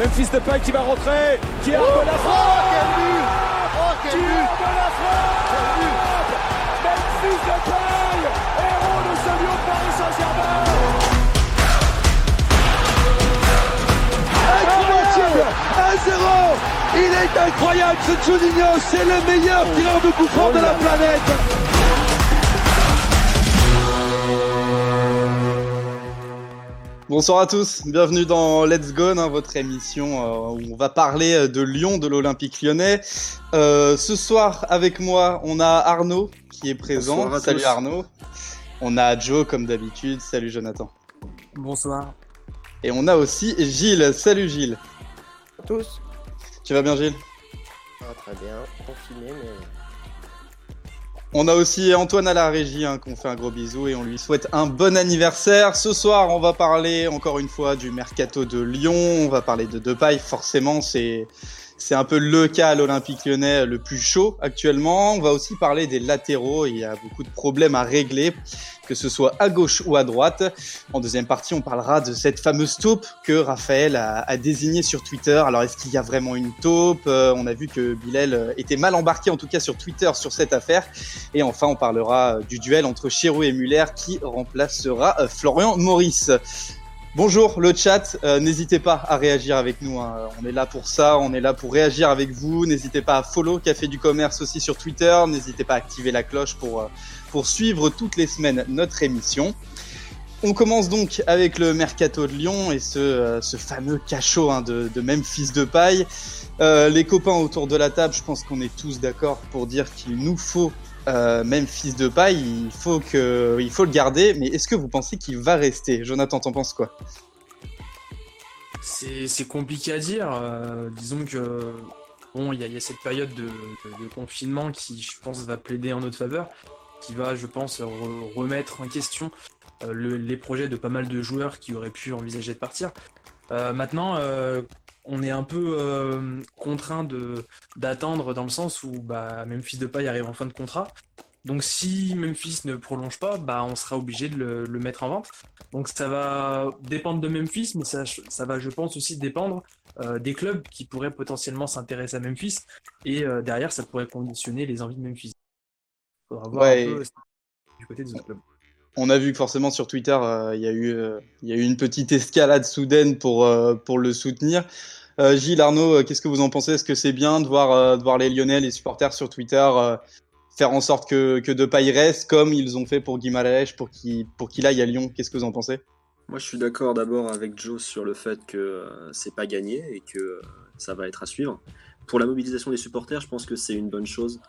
Memphis Depay qui va rentrer, qui a oh, la frappe oh, quel but Oh quel but de la frappe Memphis Depay, héros de ce lion Paris Saint-Germain. Incroyable. 1-0 Il est incroyable ce Juninho, c'est le meilleur tireur de coup de la planète Bonsoir à tous, bienvenue dans Let's Go, hein, votre émission euh, où on va parler euh, de Lyon, de l'Olympique lyonnais. Euh, ce soir, avec moi, on a Arnaud qui est présent. Salut Arnaud. On a Joe comme d'habitude. Salut Jonathan. Bonsoir. Et on a aussi Gilles. Salut Gilles. À tous. Tu vas bien Gilles? Ah, Très bien, confiné mais on a aussi Antoine à la régie hein, qu'on fait un gros bisou et on lui souhaite un bon anniversaire. Ce soir, on va parler encore une fois du mercato de Lyon. On va parler de Depay. Forcément, c'est c'est un peu le cas à l'Olympique lyonnais le plus chaud actuellement. On va aussi parler des latéraux. Il y a beaucoup de problèmes à régler, que ce soit à gauche ou à droite. En deuxième partie, on parlera de cette fameuse taupe que Raphaël a, désignée sur Twitter. Alors, est-ce qu'il y a vraiment une taupe? Euh, On a vu que Bilal était mal embarqué, en tout cas sur Twitter, sur cette affaire. Et enfin, on parlera du duel entre Chirou et Muller qui remplacera euh, Florian Maurice. Bonjour le chat, euh, n'hésitez pas à réagir avec nous, hein. on est là pour ça, on est là pour réagir avec vous, n'hésitez pas à follow Café du Commerce aussi sur Twitter, n'hésitez pas à activer la cloche pour, euh, pour suivre toutes les semaines notre émission. On commence donc avec le Mercato de Lyon et ce, euh, fameux cachot hein, de, de Memphis de paille. les copains autour de la table, je pense qu'on est tous d'accord pour dire qu'il nous faut euh, même fils de paille, il faut le garder. Mais est-ce que vous pensez qu'il va rester? Jonathan, t'en penses quoi? C'est compliqué à dire. Euh, disons que bon, il y, a cette période de, confinement qui, je pense, va plaider en notre faveur, qui va, je pense, remettre en question euh, les projets de pas mal de joueurs qui auraient pu envisager de partir. maintenant, on est un peu euh, contraint de d'attendre dans le sens où bah, Memphis Depay arrive en fin de contrat. Donc si Memphis ne prolonge pas, bah, on sera obligé de le, mettre en vente. Donc ça va dépendre de Memphis, mais ça, ça va, je pense, aussi dépendre euh, des clubs qui pourraient potentiellement s'intéresser à Memphis. Et euh, derrière, ça pourrait conditionner les envies de Memphis. Il faudra voir un peu du côté des autres clubs. On a vu que forcément sur Twitter, il y, a eu, y a eu une petite escalade soudaine pour, pour le soutenir. Euh, Gilles, Arnaud, euh, qu'est-ce que vous en pensez? Est-ce que c'est bien de voir, euh, les Lyonnais, les supporters sur Twitter faire en sorte que, que Depay reste comme ils ont fait pour Guimaraes pour qu'il pour qu'il aille à Lyon? Qu'est-ce que vous en pensez? Moi, je suis d'accord d'abord avec Joe sur le fait que c'est pas gagné et que ça va être à suivre. Pour la mobilisation des supporters, je pense que c'est une bonne chose.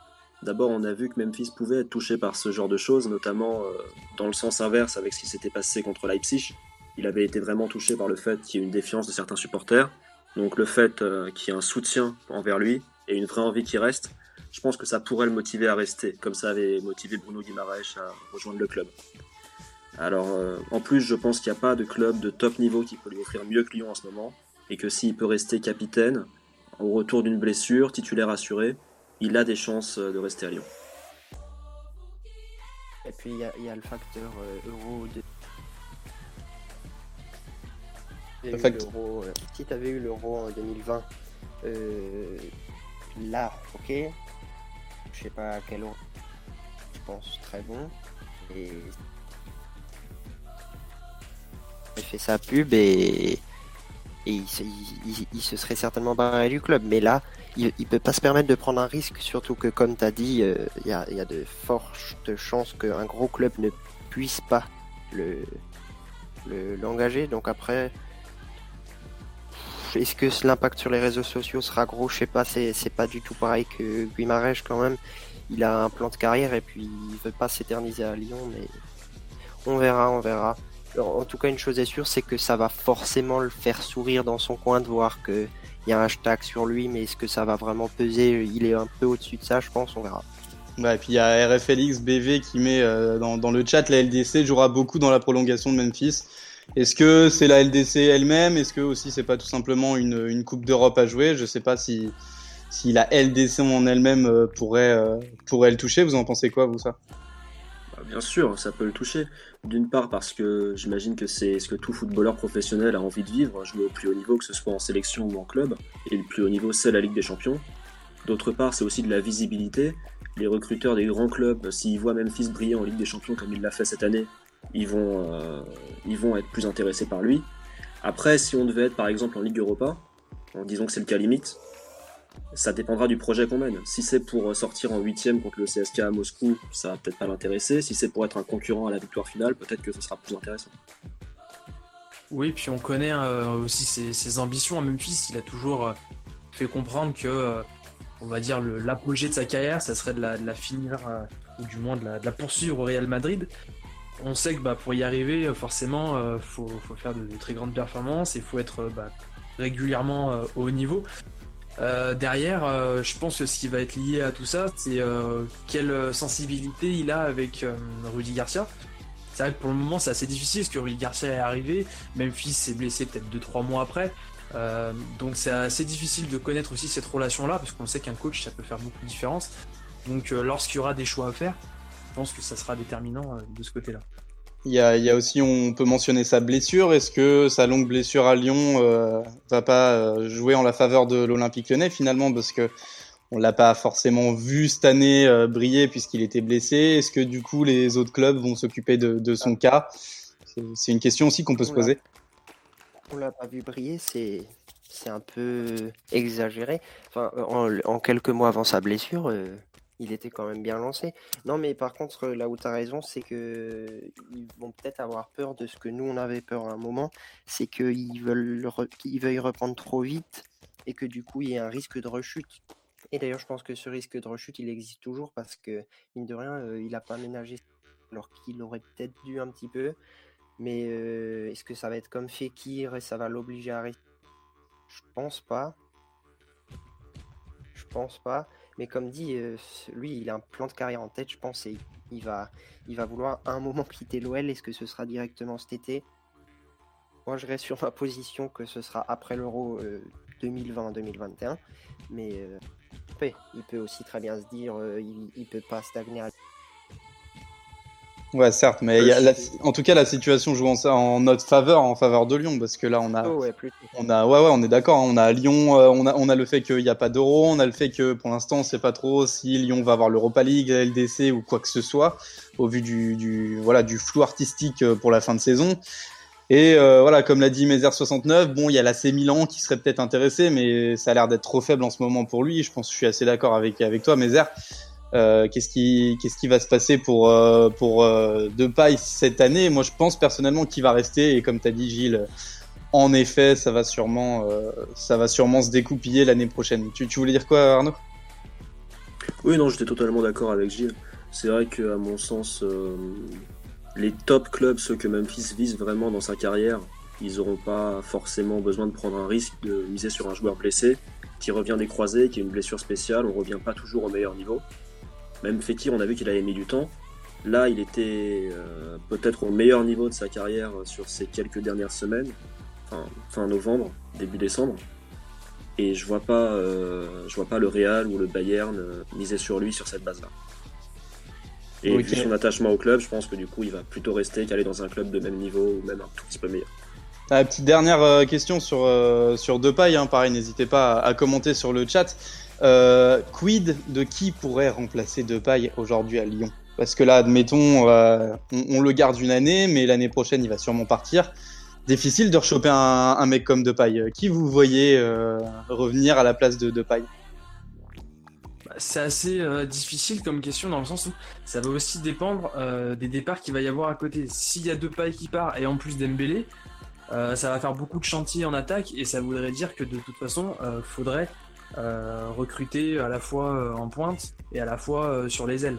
D'abord, on a vu que Memphis pouvait être touché par ce genre de choses, notamment dans le sens inverse avec ce qui s'était passé contre Leipzig. Il avait été vraiment touché par le fait qu'il y ait une défiance de certains supporters. Donc le fait euh, qu'il y ait un soutien envers lui et une vraie envie qu'il reste, je pense que ça pourrait le motiver à rester, comme ça avait motivé Bruno Guimaraes à rejoindre le club. Alors euh, en plus, je pense qu'il n'y a pas de club de top niveau qui peut lui offrir mieux que Lyon en ce moment, et que s'il peut rester capitaine, au retour d'une blessure, titulaire assuré, il a des chances de rester à Lyon. Et puis il y, a le facteur euh, euro de Euh, si tu avais eu l'euro en 2020, euh, là, ok, je sais pas à quel euro, je pense très bon. Et il fait sa pub et, il, se serait certainement barré du club. Mais là, il, ne peut pas se permettre de prendre un risque, surtout que comme tu as dit, euh, il y, a, de fortes chances qu'un gros club ne puisse pas le l'engager. Donc après, est-ce que l'impact sur les réseaux sociaux sera gros? Je sais pas, c'est pas du tout pareil que Guimarães quand même. Il a un plan de carrière et puis il veut pas s'éterniser à Lyon, mais on verra, on verra. en tout cas, une chose est sûre, c'est que ça va forcément le faire sourire dans son coin de voir qu'il y a un hashtag sur lui, mais est-ce que ça va vraiment peser? Il est un peu au-dessus de ça, je pense, on verra. Ouais, et puis il y a RFLX BV qui met euh, dans, dans, le chat la LDC jouera beaucoup dans la prolongation de Memphis. Est-ce que c'est la LDC elle-même? Est-ce que aussi c'est pas tout simplement une, une Coupe d'Europe à jouer? Je sais pas si, si la LDC en elle-même euh, pourrait, euh, pourrait le toucher. Vous en pensez quoi, vous, ça? Bien sûr, ça peut le toucher. D'une part parce que j'imagine que c'est ce que tout footballeur professionnel a envie de vivre, jouer au plus haut niveau, que ce soit en sélection ou en club. Et le plus haut niveau, c'est la Ligue des Champions. D'autre part, c'est aussi de la visibilité. Les recruteurs des grands clubs, s'ils voient Memphis briller en Ligue des Champions comme il l'a fait cette année, ils vont, euh, ils vont être plus intéressés par lui. Après, si on devait être par exemple en Ligue Europa, en disant que c'est le cas limite, ça dépendra du projet qu'on mène. Si c'est pour sortir en huitième contre le CSK à Moscou, ça va peut-être pas l'intéresser. Si c'est pour être un concurrent à la victoire finale, peut-être que ce sera plus intéressant. Oui, puis on connaît euh, aussi ses, ambitions à Memphis. Il a toujours euh, fait comprendre que, euh, on va dire, l'apogée de sa carrière, ça serait de la, finir, ou du moins de la, poursuivre au Real Madrid. On sait que bah, pour y arriver, forcément, il faut, faire de, très grandes performances et il faut être bah, régulièrement au haut niveau. Euh, derrière, euh, je pense que ce qui va être lié à tout ça, c'est euh, quelle sensibilité il a avec Rudy Garcia. C'est vrai que pour le moment, c'est assez difficile parce que Rudy Garcia est arrivé, Memphis s'est blessé peut-être 2-3 mois après. donc c'est assez difficile de connaître aussi cette relation-là parce qu'on sait qu'un coach, ça peut faire beaucoup de différence. Donc lorsqu'il y aura des choix à faire, je pense que ça sera déterminant de ce côté-là. Il y, a, aussi, on peut mentionner sa blessure. Est-ce que sa longue blessure à Lyon euh, va pas euh, jouer en la faveur de l'Olympique Lyonnais finalement? Parce que on l'a pas forcément vu cette année euh, briller puisqu'il était blessé. Est-ce que du coup les autres clubs vont s'occuper de, son cas? C'est une question aussi qu'on peut se poser. On l'a pas vu briller, c'est c'est un peu exagéré. Enfin, en, quelques mois avant sa blessure, il était quand même bien lancé. Non, mais par contre, là où tu as raison, c'est que ils vont peut-être avoir peur de ce que nous on avait peur à un moment, c'est qu'ils veulent reprendre trop vite et que du coup il y ait un risque de rechute. Et d'ailleurs, je pense que ce risque de rechute, il existe toujours parce que mine de rien, euh, il n'a pas ménagé alors qu'il aurait peut-être dû un petit peu. Mais euh, est-ce que ça va être comme Fekir et ça va l'obliger à arrêter Je pense pas. Je pense pas. Mais comme dit, euh, lui, il a un plan de carrière en tête, je pense, et il va, il va vouloir à un moment quitter l'OL. Est-ce que ce sera directement cet été? Moi, je reste sur ma position que ce sera après l'Euro 2020-2021. Euh, Mais euh, il peut aussi très bien se dire, il, il peut pas stagner à Ouais, certes, mais y a en tout cas, la situation joue en, en, notre faveur, en faveur de Lyon, parce que là, on a, oh, ouais, on a, ouais, ouais, on est d'accord. Hein, on a Lyon, euh, on a, on a le fait qu'il n'y a pas d'euro, on a le fait que pour l'instant, on sait pas trop si Lyon va avoir l'Europa League, la LDC ou quoi que ce soit, au vu du, du, voilà, du flou artistique euh, pour la fin de saison. Et euh, voilà, comme l'a dit Mézer69, bon, il y a l'AC Milan qui serait peut-être intéressé, mais ça a l'air d'être trop faible en ce moment pour lui. Je pense que je suis assez d'accord avec, avec toi, Mézer. Euh, qu'est-ce qui qu'est-ce qui va se passer pour euh, pour euh, Depay cette année? Moi, je pense personnellement qu'il va rester et comme tu as dit Gilles, en effet, ça va sûrement ça va sûrement se découpiller l'année prochaine. Tu, tu voulais dire quoi Arnaud? Oui, non, j'étais totalement d'accord avec Gilles. C'est vrai que à mon sens les top clubs, ceux que Memphis vise vraiment dans sa carrière, ils n'auront pas forcément besoin de prendre un risque de miser sur un joueur blessé qui revient des croisés, qui a une blessure spéciale, on revient pas toujours au meilleur niveau. Même Fekir, on a vu qu'il avait mis du temps. Là, il était euh, peut-être au meilleur niveau de sa carrière sur ces quelques dernières semaines, enfin, fin novembre, début décembre. Et je vois pas, euh, je vois pas le Real ou le Bayern euh, miser sur lui sur cette base-là. Et vu son attachement au club, je pense que du coup, il va plutôt rester qu'aller dans un club de même niveau ou même un tout petit peu meilleur. Ah, petite dernière question sur, sur Depay, hein, pareil, n'hésitez pas à, commenter sur le chat. Euh, quid de qui pourrait remplacer Depay aujourd'hui à Lyon? Parce que là, admettons, euh, on, le garde une année, mais l'année prochaine, il va sûrement partir. Difficile de rechoper un, un mec comme Depay. Qui vous voyez euh, revenir à la place de Depay? Bah, c'est assez difficile comme question dans le sens où ça va aussi dépendre des départs qu'il va y avoir à côté. S'il y a Depay qui part et en plus Dembélé, ça va faire beaucoup de chantiers en attaque et ça voudrait dire que de toute façon, faudrait euh, recruter à la fois euh, en pointe et à la fois euh, sur les ailes.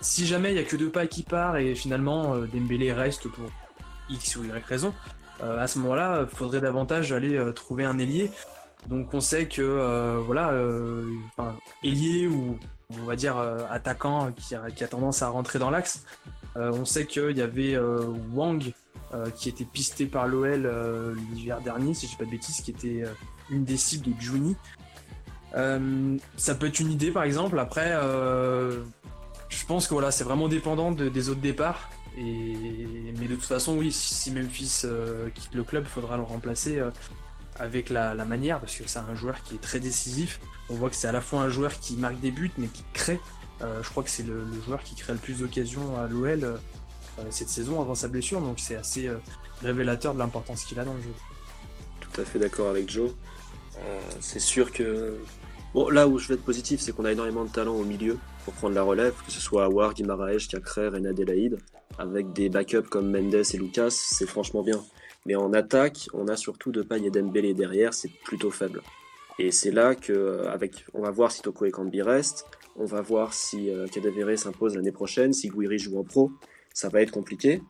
si jamais il n'y a que deux pas qui part et finalement Dembélé reste pour X ou Y raison, à ce moment-là, il faudrait davantage aller trouver un ailier. Donc on sait que voilà, ailier ou on va dire attaquant qui a, tendance à rentrer dans l'axe. on sait qu'il y avait Wang qui était pisté par l'OL l'hiver dernier, si je dis pas de bêtises, qui était une des cibles de Juni. Euh, ça peut être une idée par exemple. Après, euh, je pense que voilà, c'est vraiment dépendant des autres départs. Et, mais de toute façon, oui, si Memphis quitte le club, il faudra le remplacer avec la, manière, parce que c'est un joueur qui est très décisif. On voit que c'est à la fois un joueur qui marque des buts, mais qui crée. Euh, je crois que c'est le, joueur qui crée le plus d'occasions à l'OL euh, cette saison avant sa blessure, donc c'est assez euh, révélateur de l'importance qu'il a dans le jeu. Tout à fait d'accord avec Joe. C'est sûr que bon, là où je vais être positif, c'est qu'on a énormément de talent au milieu pour prendre la relève, que ce soit Awar, Guimaraes, Cacré, René Adelaide, avec des backups comme Mendes et Lucas, c'est franchement bien. Mais en attaque, on a surtout de et Dembélé derrière, c'est plutôt faible. Et c'est là que, avec, on va voir si Toko et Kambi restent, on va voir si euh, s'impose l'année prochaine, si Guiri joue en pro, ça va être compliqué.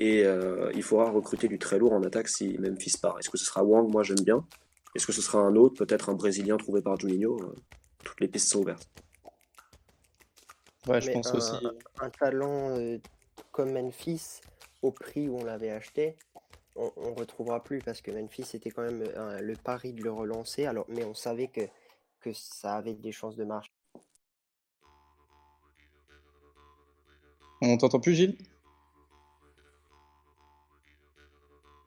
Et euh, il faudra recruter du très lourd en attaque si Memphis part. Est-ce que ce sera Wang? Moi j'aime bien. Est-ce que ce sera un autre Peut-être un Brésilien trouvé par Juninho euh, Toutes les pistes sont ouvertes. Ouais, je pense aussi. Un talent comme Memphis, au prix où on l'avait acheté, on, ne retrouvera plus parce que Memphis était quand même euh, le pari de le relancer. Alors, mais on savait que, que ça avait des chances de marcher. On t'entend plus, Gilles?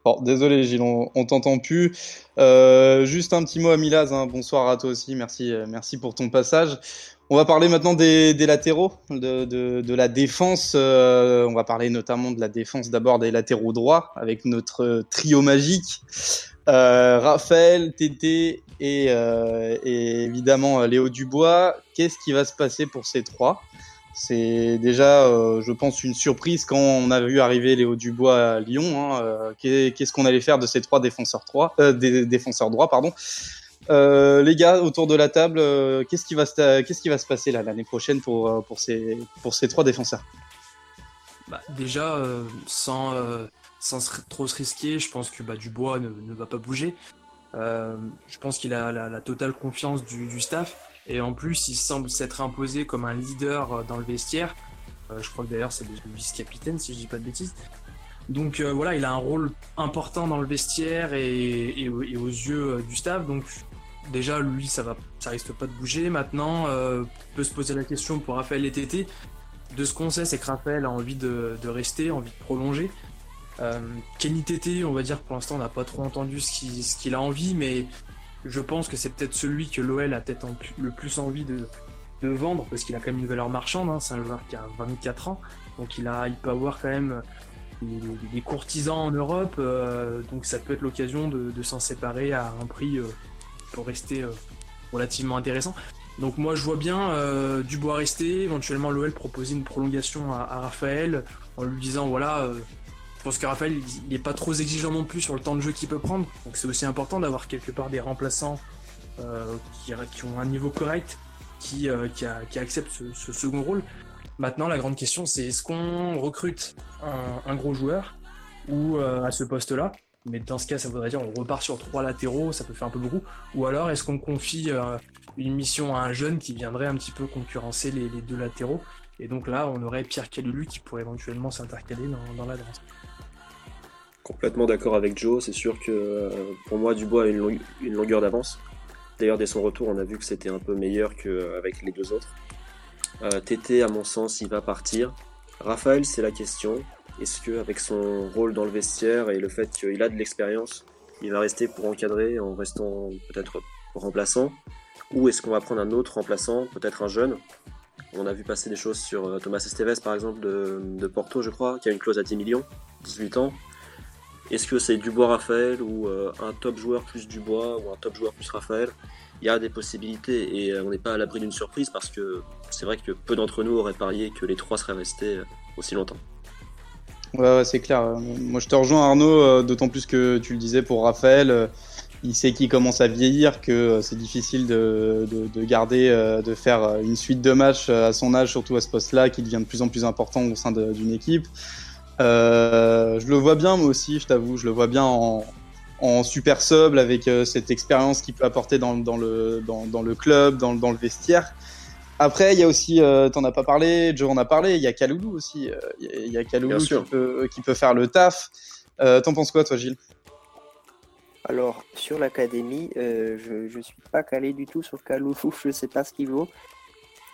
Bon, désolé Gilles, on, t'entend plus. Euh, juste un petit mot à Milaz. Hein. Bonsoir à toi aussi. Merci, euh, merci pour ton passage. On va parler maintenant des, latéraux, de, la défense. Euh, on va parler notamment de la défense d'abord des latéraux droits avec notre trio magique. Euh, Raphaël, Tété et, euh, et, évidemment Léo Dubois. Qu'est-ce qui va se passer pour ces trois? C'est déjà, je pense, une surprise quand on a vu arriver Léo Dubois à Lyon. Hein. Qu'est-ce qu'on allait faire de ces trois défenseurs, trois, des défenseurs droits pardon. Euh, les gars, autour de la table, euh, qu'est-ce qui va se, passer l'année prochaine pour euh, ces trois défenseurs? Bah, Déjà, sans trop se risquer, je pense que bah, Dubois ne, va pas bouger. je pense qu'il a la, totale confiance du, staff et en plus, il semble s'être imposé comme un leader dans le vestiaire. je crois que d'ailleurs c'est le vice-capitaine si je dis pas de bêtises. Donc voilà, il a un rôle important dans le vestiaire et, aux yeux du staff. Donc déjà lui ça va ça risque pas de bouger maintenant euh, peut se poser la question pour Raphaël et Tété de ce qu'on sait c'est que Raphaël a envie de, rester envie de prolonger euh, Kenny Tété on va dire pour l'instant on n'a pas trop entendu ce qu'il a envie mais je pense que c'est peut-être celui que l'OL a peut-être le plus envie de, vendre parce qu'il a quand même une valeur marchande hein. c'est un joueur qui a 24 ans donc il a il peut avoir quand même des, courtisans en Europe euh, donc ça peut être l'occasion de, s'en séparer à un prix pour rester euh, relativement intéressant. Donc moi je vois bien euh, Dubois rester, éventuellement l'OL proposer une prolongation à, Raphaël en lui disant voilà, euh, je pense que Raphaël il n'est pas trop exigeant non plus sur le temps de jeu qu'il peut prendre, donc c'est aussi important d'avoir quelque part des remplaçants qui, ont un niveau correct, qui, qui, acceptent ce, second rôle. Maintenant la grande question c'est est-ce qu'on recrute un, gros joueur ou à ce poste-là? Mais dans ce cas, ça voudrait dire on repart sur trois latéraux, ça peut faire un peu beaucoup. Ou alors, est-ce qu'on confie euh, une mission à un jeune qui viendrait un petit peu concurrencer les, deux latéraux? Et donc là, on aurait Pierre Calulu qui pourrait éventuellement s'intercaler dans, la danse. Complètement d'accord avec Joe. C'est sûr que euh, pour moi, Dubois a une, longueur d'avance. D'ailleurs, dès son retour, on a vu que c'était un peu meilleur qu'avec les deux autres. Euh, Tété, à mon sens, il va partir. Raphaël, c'est la question. Est-ce qu'avec son rôle dans le vestiaire et le fait qu'il a de l'expérience, il va rester pour encadrer en restant peut-être remplaçant? Ou est-ce qu'on va prendre un autre remplaçant, peut-être un jeune? On a vu passer des choses sur euh, Thomas Esteves par exemple de, Porto, je crois, qui a une clause à 10 millions, 18 ans. Est-ce que c'est Dubois Raphaël ou euh, un top joueur plus Dubois ou un top joueur plus Raphaël? Il y a des possibilités et euh, on n'est pas à l'abri d'une surprise parce que c'est vrai que peu d'entre nous auraient parié que les trois seraient restés aussi longtemps. Ouais, c'est clair. Moi, je te rejoins, Arnaud, euh, d'autant plus que tu le disais pour Raphaël. Euh, il sait qu'il commence à vieillir, que euh, c'est difficile de, de, garder, de faire une suite de matchs à son âge, surtout à ce poste-là, qui devient de plus en plus important au sein d'une équipe. Je le vois bien, moi aussi, je t'avoue, je le vois bien en, en super sub avec cette expérience qu'il peut apporter dans, dans, le, dans, dans le club, dans, dans le vestiaire. Après, il y a aussi, euh, t'en as pas parlé, Joe en a parlé, il y a Kaloulou aussi. Euh, il y a, Kaloulou qui peut, qui peut, faire le taf. Euh, T'en penses quoi, toi, Gilles? Alors, sur l'académie, euh, je ne suis pas calé du tout sur Kaloulou, je sais pas ce qu'il vaut.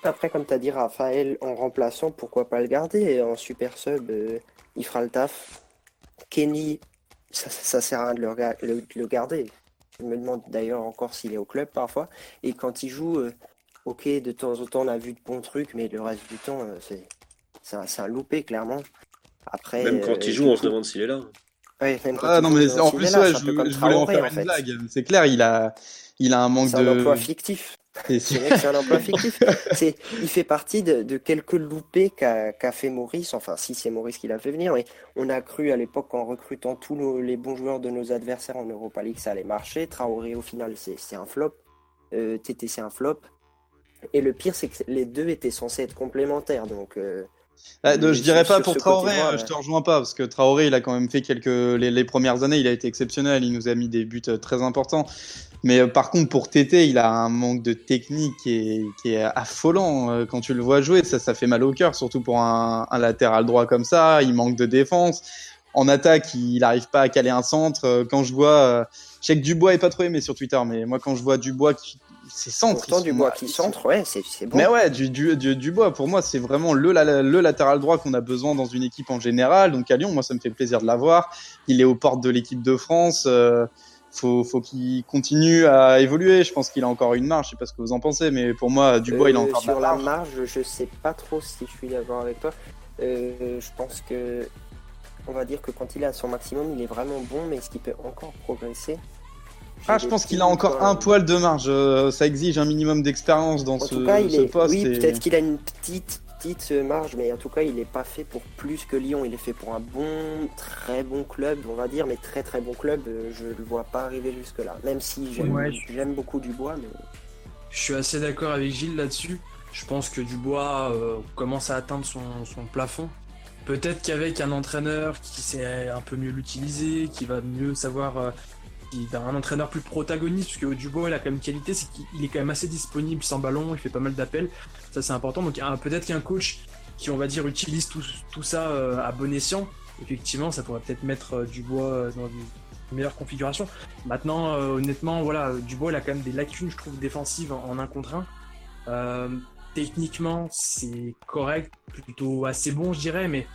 Après, comme tu as dit, Raphaël en remplaçant, pourquoi pas le garder En super sub, euh, il fera le taf. Kenny, ça, ça sert à rien de le, garder. Je me demande d'ailleurs encore s'il est au club parfois. Et quand il joue, euh, ok, de temps en temps, on a vu de bons trucs, mais le reste du temps, euh, c'est c'est un, loupé, clairement. Après, même quand il joue, on se demande s'il est là. Ouais, ah, non, mais en plus, je, voulais en faire une blague. C'est clair, il a, il a un manque de. C'est un emploi fictif. C'est un emploi fictif. il fait partie de, quelques loupés qu'a fait Maurice. Enfin, si c'est Maurice qui l'a fait venir, mais on a cru à l'époque en recrutant tous les bons joueurs de nos adversaires en Europa League, ça allait marcher. Traoré, au final, c'est un flop. Euh, TT, c'est un flop. Et le pire, c'est que les deux étaient censés être complémentaires. Donc, euh, ah, je dirais pas pour Traoré, hein, je te rejoins pas, parce que Traoré, il a quand même fait quelques. Les, premières années, il a été exceptionnel, il nous a mis des buts euh, très importants. Mais euh, par contre, pour Tété, il a un manque de technique qui est, affolant. Euh, quand tu le vois jouer, ça, ça fait mal au cœur, surtout pour un, latéral droit comme ça. Il manque de défense. En attaque, il n'arrive pas à caler un centre. Quand je vois. Je sais que Dubois est pas trop aimé sur Twitter, mais moi, quand je vois Dubois qui c'est centre. Pourtant, du bois qui centre, ouais, c'est bon. Mais ouais, du, du, du, bois, pour moi, c'est vraiment le, le latéral droit qu'on a besoin dans une équipe en général. Donc à Lyon, moi, ça me fait plaisir de l'avoir. Il est aux portes de l'équipe de France. Euh, faut, faut qu'il continue à évoluer. Je pense qu'il a encore une marge. Je sais pas ce que vous en pensez, mais pour moi, Dubois, il a euh, encore sur la marge. Je sais pas trop si je suis d'accord avec toi. Euh, je pense que, on va dire que quand il est à son maximum, il est vraiment bon, mais est-ce qu'il peut encore progresser? Ah, je pense qu'il a encore un poil de marge. Euh, ça exige un minimum d'expérience dans ce, poste. Oui, peut-être qu'il a une petite, petite marge, mais en tout cas, il n'est pas fait pour plus que Lyon. Il est fait pour un bon, très bon club, on va dire, mais très très bon club. Euh, je ne le vois pas arriver jusque-là. Même si j'aime beaucoup Dubois. Mais... Je suis assez d'accord avec Gilles là-dessus. Je pense que Dubois euh, commence à atteindre son, son plafond. Peut-être qu'avec un entraîneur qui sait un peu mieux l'utiliser, qui va mieux savoir un entraîneur plus protagoniste, parce que Dubois, il a quand même qualité, c'est qu'il est quand même assez disponible sans ballon, il fait pas mal d'appels, ça c'est important. Donc peut-être qu'un coach qui, on va dire, utilise tout, tout ça euh, à bon escient, effectivement, ça pourrait peut-être mettre euh, Dubois euh, dans une meilleure configuration. Maintenant, honnêtement, voilà, Dubois, il a quand même des lacunes, je trouve, défensives en, un contre un. techniquement, c'est correct, plutôt assez bon, je dirais, mais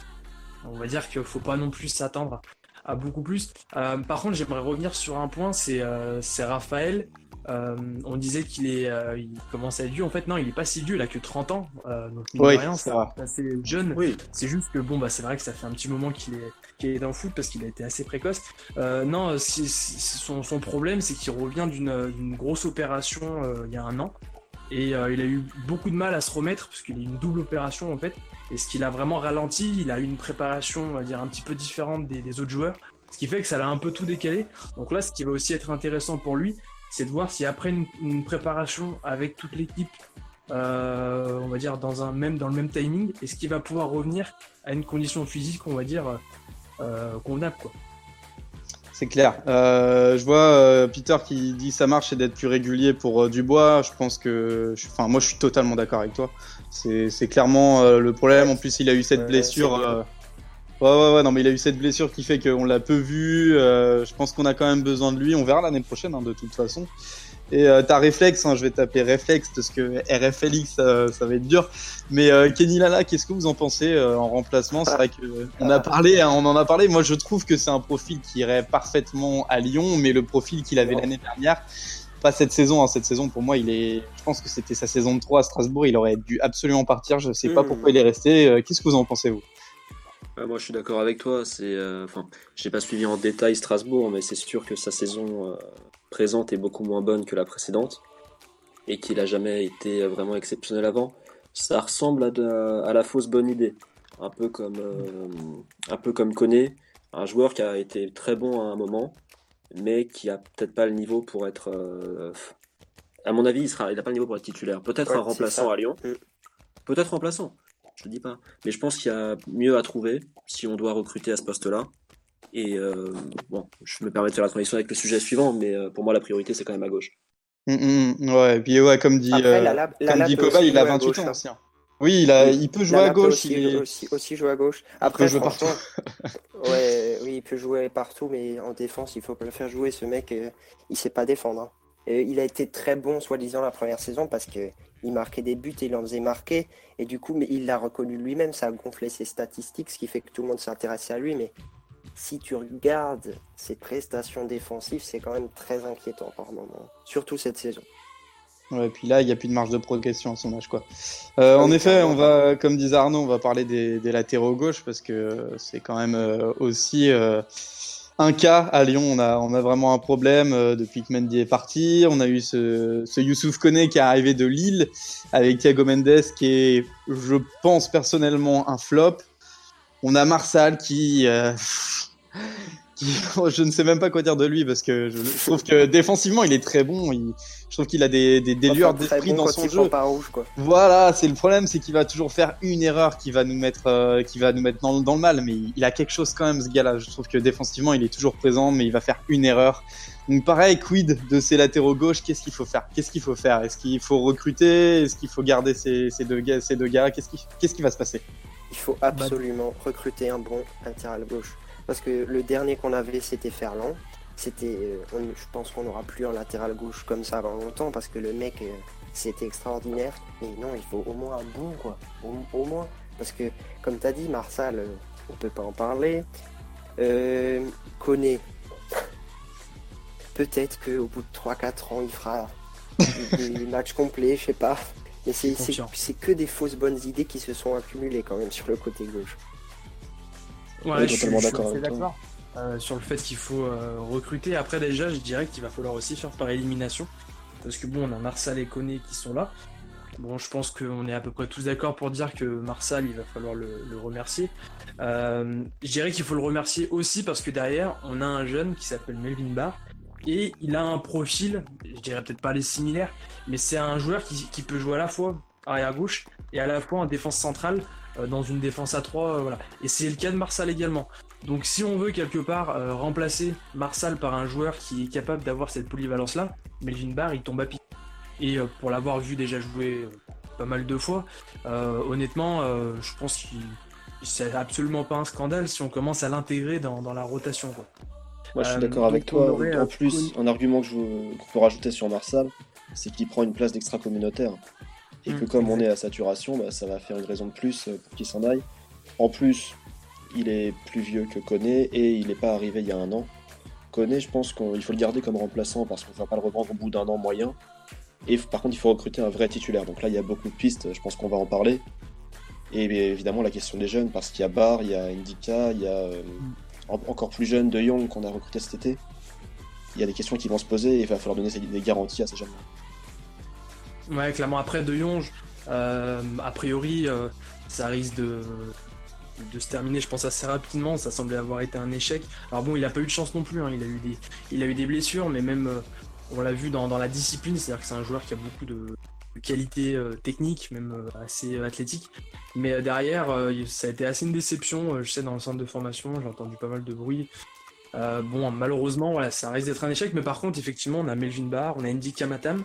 on va dire qu'il faut pas non plus s'attendre à beaucoup plus. Euh, par contre, j'aimerais revenir sur un point, c'est euh, Raphaël. Euh, on disait qu'il est, il commence à être vieux. En fait, non, il est pas si vieux, il a que 30 ans. donc, oui, c'est assez jeune. Oui. C'est juste que, bon, bah, c'est vrai que ça fait un petit moment qu'il est, qu'il est dans le foot parce qu'il a été assez précoce. non, son, son, problème, c'est qu'il revient d'une grosse opération il y a un an. Et il a eu beaucoup de mal à se remettre parce qu'il a eu une double opération en fait. Et ce qu'il a vraiment ralenti, il a eu une préparation, on va dire, un petit peu différente des, autres joueurs. Ce qui fait que ça l'a un peu tout décalé. Donc là, ce qui va aussi être intéressant pour lui, c'est de voir si après une, préparation avec toute l'équipe, euh, on va dire dans un même dans le même timing, est-ce qu'il va pouvoir revenir à une condition physique, on va dire euh, convenable quoi. C'est clair. Euh, je vois Peter qui dit ça marche, c'est d'être plus régulier pour Dubois. Je pense que, enfin, moi, je suis totalement d'accord avec toi. C'est clairement euh, le problème. En plus, il a eu cette blessure. Euh, ouais, ouais, ouais, non, mais il a eu cette blessure qui fait qu'on l'a peu vu. Euh, je pense qu'on a quand même besoin de lui. On verra l'année prochaine, hein, de toute façon. Et euh, t'as réflexe, hein, je vais taper réflexe parce que RFLX ça, va être dur. Mais Kenny Lala, qu'est-ce que vous en pensez en remplacement? C'est vrai que on a parlé, hein, on en a parlé. Moi, je trouve que c'est un profil qui irait parfaitement à Lyon, mais le profil qu'il avait l'année dernière, pas cette saison. Hein. Cette saison, pour moi, il est. Je pense que c'était sa saison de 3 à Strasbourg. Il aurait dû absolument partir. Je sais pas mmh. pourquoi il est resté. Euh, qu'est-ce que vous en pensez, vous? Moi, je suis d'accord avec toi. C'est, euh, enfin, j'ai pas suivi en détail Strasbourg, mais c'est sûr que sa saison euh, présente est beaucoup moins bonne que la précédente et qu'il a jamais été vraiment exceptionnel avant. Ça ressemble à, à la fausse bonne idée, un peu comme, un peu comme Koné, un joueur qui a été très bon à un moment mais qui a peut-être pas le niveau pour être. Euh, à mon avis, il sera, il n'a pas le niveau pour être titulaire. Peut-être un remplaçant à Lyon. Mm. Peut-être remplaçant. Je dis pas. Mais je pense qu'il y a mieux à trouver si on doit recruter à ce poste-là. Et euh, bon, je me permets de faire la transition avec le sujet suivant, mais euh, pour moi, la priorité, c'est quand même à gauche. Mm, mm, ouais, et puis ouais, comme dit, comme dit Koba, il a 28 ans. Hein. Oui, il, a, il peut jouer à gauche. Aussi, il aussi, jouer à gauche. Après, il peut jouer partout. ouais, oui, il peut jouer partout, mais en défense, il faut pas le faire jouer. Ce mec, euh, il sait pas défendre. Hein. il a été très bon, soi-disant, la première saison parce que il marquait des buts et il en faisait marquer. Et du coup, mais il l'a reconnu lui-même, ça a gonflé ses statistiques, ce qui fait que tout le monde s'intéressait à lui. Mais si tu regardes ses prestations défensives, c'est quand même très inquiétant par moment, surtout cette saison. Ouais, et puis là, il n'y a plus de marge de progression à son âge, quoi. Euh, en effet, on va, comme disait Arnaud, on va parler des, des latéraux gauche parce que c'est quand même euh, aussi euh, un cas à Lyon. On a, on a vraiment un problème depuis que Mendy est parti. On a eu ce, ce Youssouf Koné qui est arrivé de Lille avec Thiago Mendes qui est, je pense personnellement, un flop. On a Marsal qui, je ne sais même pas quoi dire de lui parce que je, je trouve que défensivement il est très bon. Il, je trouve qu'il a des, des, lueurs d'esprit bon dans son jeu. pas rouge, quoi. Voilà, c'est le problème, c'est qu'il va toujours faire une erreur qui va nous mettre, euh, qui va nous mettre dans, le- dans le mal. Mais il, a quelque chose quand même, ce gars-là. Je trouve que défensivement, il est toujours présent, mais il va faire une erreur. Donc pareil, quid de ces latéraux gauche Qu'est-ce qu'il faut faire? Qu'est-ce qu'il faut faire? Est-ce qu'il faut recruter? Est-ce qu'il faut garder ces, ces deux gars Ces deux gars Qu'est-ce qui, qu'est-ce qui va se passer? Il faut absolument recruter un bon latéral gauche. Parce que le dernier qu'on avait, c'était Ferland. C'était, euh, je pense qu'on n'aura plus un latéral gauche comme ça avant longtemps parce que le mec, euh, c'était extraordinaire. Mais non, il faut au moins un bon, quoi. Au, au moins. Parce que, comme tu as dit, Marsal, euh, on peut pas en parler. Euh, Koné, peut-être qu'au bout de 3-4 ans, il fera des matchs complets, je sais pas. Mais c'est que des fausses bonnes idées qui se sont accumulées quand même sur le côté gauche. Ouais, je suis, totalement d'accord d'accord euh, sur le fait qu'il faut euh, recruter. Après, déjà, je dirais qu'il va falloir aussi faire par élimination. Parce que bon, on a Marsal et Koné qui sont là. Bon, je pense qu'on est à peu près tous d'accord pour dire que Marsal, il va falloir le, le remercier. Euh, je dirais qu'il faut le remercier aussi parce que derrière, on a un jeune qui s'appelle Melvin Barr. Et il a un profil, je dirais peut-être pas les similaires, mais c'est un joueur qui, qui peut jouer à la fois arrière gauche et à la fois en défense centrale dans une défense à 3 voilà. Et c'est le cas de Marsal également. Donc si on veut quelque part euh, remplacer Marsal par un joueur qui est capable d'avoir cette polyvalence là, Melvin Barr il tombe à pic. Et euh, pour l'avoir vu déjà jouer euh, pas mal de fois, euh, honnêtement, euh, je pense que c'est absolument pas un scandale si on commence à l'intégrer dans, dans la rotation. Quoi. Moi, je suis Euh, d'accord avec toi. En euh, plus, un argument que je veux- qu'on peut rajouter sur Marsal, c'est qu'il prend une place d'extra-communautaire. Et que Mm, comme on est à saturation, bah, ça va faire une raison de plus euh, pour qu'il s'en aille. En plus, il est plus vieux que Koné et il n'est pas arrivé il y a un an. Koné, je pense qu'il faut le garder comme remplaçant parce qu'on ne va pas le revendre au bout d'un an moyen. Et par contre, il faut recruter un vrai titulaire. Donc là, il y a beaucoup de pistes, je pense qu'on va en parler. Et évidemment, la question des jeunes, parce qu'il y a Barr, il y a Indika, il y a euh, en- encore plus jeune De Jong qu'on a recruté cet été. Il y a des questions qui vont se poser et il va falloir donner des garanties à ces jeunes. Ouais, clairement. Après, De Jong, euh, a priori, euh, ça risque de, se terminer, je pense, assez rapidement. Ça semblait avoir été un échec. Alors bon, il a pas eu de chance non plus. hein. Il, a eu des, blessures, mais même, euh, on l'a vu dans, la discipline, c'est-à-dire que c'est un joueur qui a beaucoup de, de qualités euh, techniques, même assez euh, athlétiques. Mais derrière, ça a été assez une déception. Je sais, dans le centre de formation, j'ai entendu pas mal de bruit. Bon, malheureusement, voilà, ça risque d'être un échec. Mais par contre, effectivement, on a Melvin Barr, on a Andy Kamatam.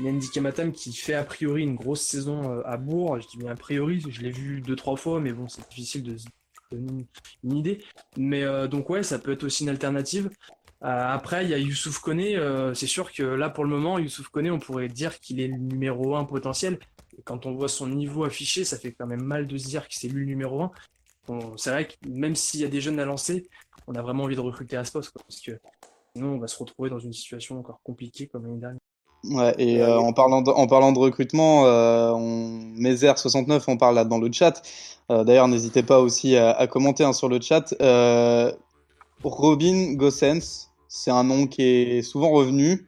Andy Kamatam qui fait a priori une grosse saison euh, à Bourg. Je dis bien a priori, je l'ai vu deux trois fois, mais bon, c'est difficile de se donner une, idée. Mais euh, donc ouais, ça peut être aussi une alternative. Euh, après, il y a Youssouf Koné. euh, c'est sûr que là, pour le moment, Youssouf Koné, on pourrait dire qu'il est le numéro 1 potentiel. Et quand on voit son niveau affiché, ça fait quand même mal de se dire que c'est lui le numéro 1. Bon, c'est vrai que même s'il y a des jeunes à lancer, on a vraiment envie de recruter à ce poste, parce que sinon, on va se retrouver dans une situation encore compliquée comme l'année dernière. Ouais, et euh, en, parlant de, en parlant de recrutement, euh, on... Mézère69 on parle là dans le chat. Euh, D'ailleurs, n'hésitez pas aussi à, à commenter hein, sur le chat. Euh, Robin Gossens, c'est un nom qui est souvent revenu.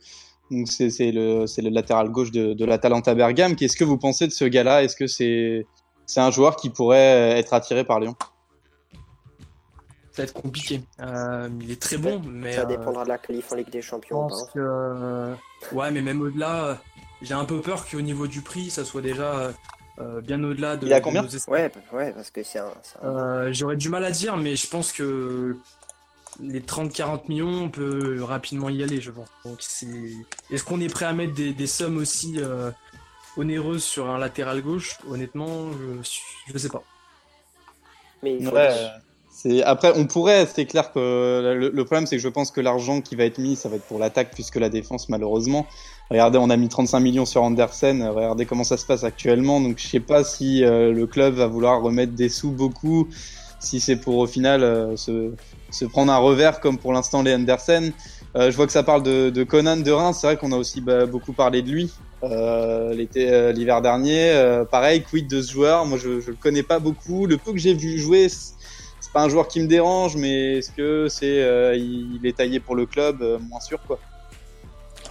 Donc c'est le, le latéral gauche de, de l'Atalanta Bergame. Qu'est-ce que vous pensez de ce gars-là? Est-ce que c'est c'est un joueur qui pourrait être attiré par Lyon? Ça va être compliqué. Euh, il est très bon, mais Ça euh, dépendra de la qualif en Ligue des je Champions. pense hein. que euh, ouais, mais même au-delà, j'ai un peu peur qu'au niveau du prix, ça soit déjà euh, bien au-delà de. Il de combien nos Ouais, bah, ouais, parce que c'est un. Euh, J'aurais du mal à dire, mais je pense que les 30-40 millions, on peut rapidement y aller, je pense. Donc c'est. Est-ce qu'on est prêt à mettre des, des sommes aussi euh, onéreuses sur un latéral gauche? Honnêtement, je, je sais pas. Mais il faut Ouais, après, on pourrait. C'est clair que le, le problème, c'est que je pense que l'argent qui va être mis, ça va être pour l'attaque plus que la défense, malheureusement. Regardez, on a mis 35 millions sur Andersen. Regardez comment ça se passe actuellement. Donc, je sais pas si euh, le club va vouloir remettre des sous beaucoup, si c'est pour au final euh, se, se prendre un revers comme pour l'instant les Andersen. Euh, je vois que ça parle de, de Conan de Reims. C'est vrai qu'on a aussi bah, beaucoup parlé de lui l'été, l'hiver dernier. pareil, quid de ce joueur? Moi, je, je le connais pas beaucoup. Le peu que j'ai vu jouer c'est pas un joueur qui me dérange, mais est-ce que c'est euh, il, est taillé pour le club euh, Moins sûr quoi.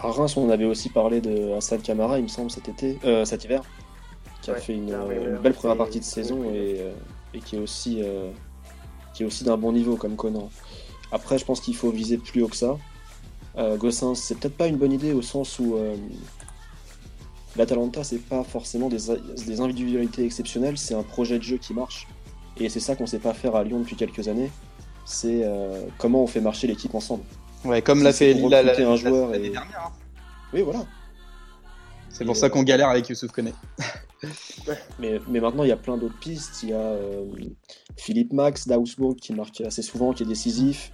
À Reims, on avait aussi parlé de Assad Camara, il me semble, cet été, euh, cet hiver, qui a Ouais, fait une, belle c'est- première partie de saison et, euh, et qui est aussi euh, qui est aussi d'un bon niveau comme Conan. Après, je pense qu'il faut viser plus haut que ça. Euh, Gossens, c'est peut-être pas une bonne idée au sens où euh, l'Atalanta, c'est pas forcément des, des individualités exceptionnelles, c'est un projet de jeu qui marche. Et c'est ça qu'on sait pas faire à Lyon depuis quelques années. C'est euh, comment on fait marcher l'équipe ensemble. Ouais, comme l'a fait Lille la- la- l'année et- dernière. hein. Oui, voilà. C'est pour ça euh, qu'on galère avec Youssouf Koné. Mais, mais maintenant, il y a plein d'autres pistes. Il y a euh, Philippe Max d'Augsbourg qui marque assez souvent, qui est décisif.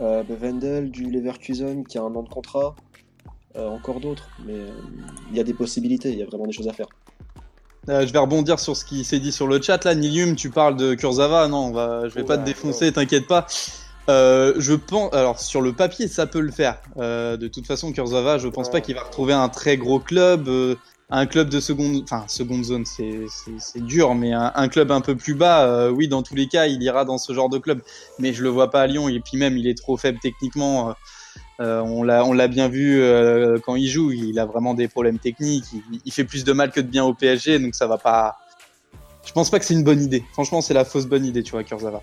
Bevendel du Leverkusen qui a un an de contrat. Encore d'autres. Mais il y a des possibilités, il y a vraiment des choses à faire. Euh, je vais rebondir sur ce qui s'est dit sur le chat là. Nilium, tu parles de Kurzawa. Non, on va, je vais pas te défoncer, t'inquiète pas. Euh, je pense, alors sur le papier, ça peut le faire. Euh, de toute façon, Kurzawa, je pense pas qu'il va retrouver un très gros club, euh, un club de seconde, enfin seconde zone, c'est dur, mais un, un club un peu plus bas, euh, oui, dans tous les cas, il ira dans ce genre de club. Mais je le vois pas à Lyon, et puis même, il est trop faible techniquement. Euh, on l'a, bien vu euh, quand il joue. Il a vraiment des problèmes techniques. Il, il fait plus de mal que de bien au PSG, donc ça va pas. Je pense pas que c'est une bonne idée. Franchement, c'est la fausse bonne idée, tu vois, Kurzawa.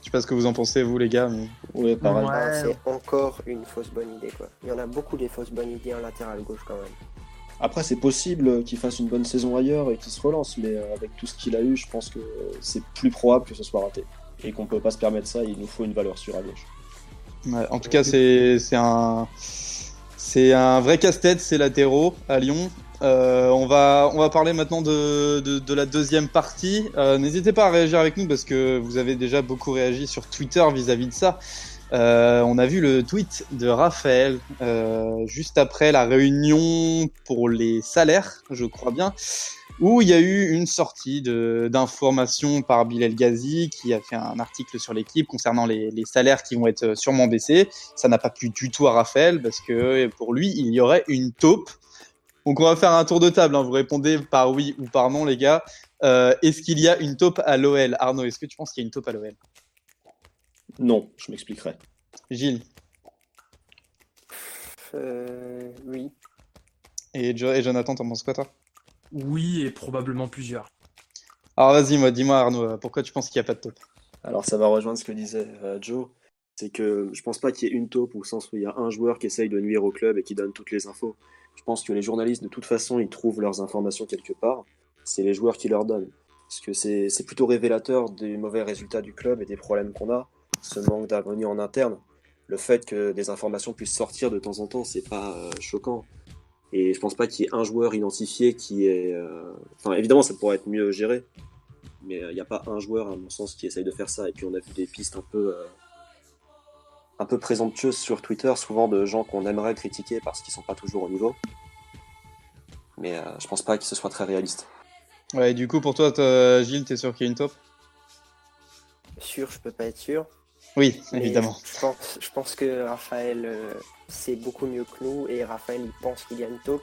Je sais pas ce que vous en pensez, vous, les gars. Mais... Oui, pareil. Ouais. Ah, c'est encore une fausse bonne idée quoi. Il y en a beaucoup des fausses bonnes idées en latéral gauche quand même. Après, c'est possible qu'il fasse une bonne saison ailleurs et qu'il se relance. Mais euh, avec tout ce qu'il a eu, je pense que c'est plus probable que ce soit raté. Et qu'on peut pas se permettre ça, il nous faut une valeur sûre à gauche. En tout cas, c'est un un vrai casse-tête, ces latéraux à Lyon. Euh, on va on va parler maintenant de de, de la deuxième partie. Euh, N'hésitez pas à réagir avec nous parce que vous avez déjà beaucoup réagi sur Twitter vis-à-vis de ça. Euh, on a vu le tweet de Raphaël euh, juste après la réunion pour les salaires, je crois bien, où il y a eu une sortie d'informations par Bilal Ghazi qui a fait un article sur l'équipe concernant les, les salaires qui vont être sûrement baissés. Ça n'a pas plu du tout à Raphaël parce que pour lui, il y aurait une taupe. Donc on va faire un tour de table. hein. Vous répondez par oui ou par non, les gars. Euh, est-ce qu'il y a une taupe à l'OL Arnaud, est-ce que tu penses qu'il y a une taupe à l'OL Non, je m'expliquerai. Gilles? Euh, oui. et, Jo- et Jonathan, t'en penses quoi toi? Oui, et probablement plusieurs. Alors vas-y, moi, dis-moi Arnaud, euh, pourquoi tu penses qu'il n'y a pas de taupe Alors ça va rejoindre ce que disait euh, Joe, c'est que je pense pas qu'il y ait une taupe au sens où il y a un joueur qui essaye de nuire au club et qui donne toutes les infos. Je pense que les journalistes de toute façon ils trouvent leurs informations quelque part, c'est les joueurs qui leur donnent. Parce que c'est c'est plutôt révélateur des mauvais résultats du club et des problèmes qu'on a, ce manque d'harmonie en interne. Le fait que des informations puissent sortir de temps en temps, c'est pas euh, choquant. Et je pense pas qu'il y ait un joueur identifié qui est... euh, Enfin évidemment ça pourrait être mieux géré, mais il n'y a pas un joueur, à mon sens, qui essaye de faire ça. Et puis on a vu des pistes un peu, euh, un peu présomptueuses sur Twitter, souvent de gens qu'on aimerait critiquer parce qu'ils sont pas toujours au niveau. Mais euh, je pense pas que ce soit très réaliste. Ouais, du coup, pour toi, toi, Gilles, t'es sûr qu'il y a une taupe? Sûr, je peux pas être sûr. Oui, évidemment. Je pense, je pense que Raphaël euh, sait beaucoup mieux que nous et Raphaël il pense qu'il y a une taupe.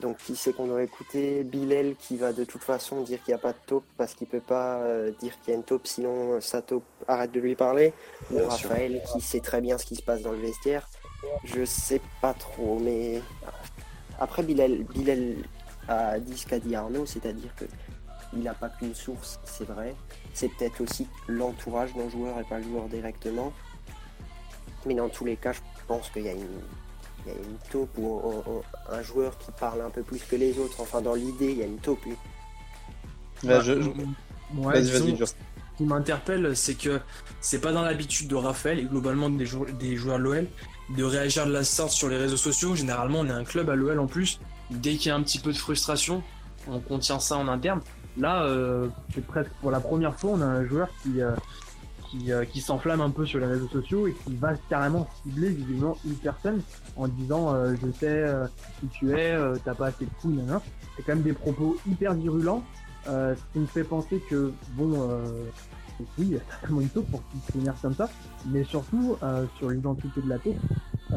Donc qui c'est qu'on doit écouter? Bilal qui va de toute façon dire qu'il n'y a pas de taupe parce qu'il peut pas euh, dire qu'il y a une taupe sinon euh, sa taupe arrête de lui parler. Ou Bien sûr. Raphaël qui sait très bien ce qui se passe dans le vestiaire. Je sais pas trop mais après Bilal, Bilal a dit ce qu'a dit Arnaud, c'est-à-dire que il n'a pas qu'une source, c'est vrai. C'est peut-être aussi l'entourage d'un joueur et pas le joueur directement. Mais dans tous les cas, je pense qu'il y a une, il y a une taupe ou un, un- un joueur qui parle un peu plus que les autres. Enfin, dans l'idée, il y a une taupe. oui. Bah, je- je- Ouais, Vas-y, vas-y, Joe. Ce qui m'interpelle, c'est que c'est pas dans l'habitude de Raphaël et globalement des, jou- des joueurs de l'OL de réagir de la sorte sur les réseaux sociaux. Généralement, on est un club à l'OL en plus. Dès qu'il y a un petit peu de frustration, on contient ça en interne. Là, euh, c'est presque pour la première fois, on a un joueur qui, euh, qui, euh, qui s'enflamme un peu sur les réseaux sociaux et qui va carrément cibler visiblement une personne en disant euh, je sais euh, qui tu es, t'as pas assez de couilles, nanana. C'est quand même des propos hyper virulents, ce qui me fait penser que bon, oui, il y a certainement une taupe pour qu'il s'énerve comme ça, mais surtout sur l'identité de la taupe, je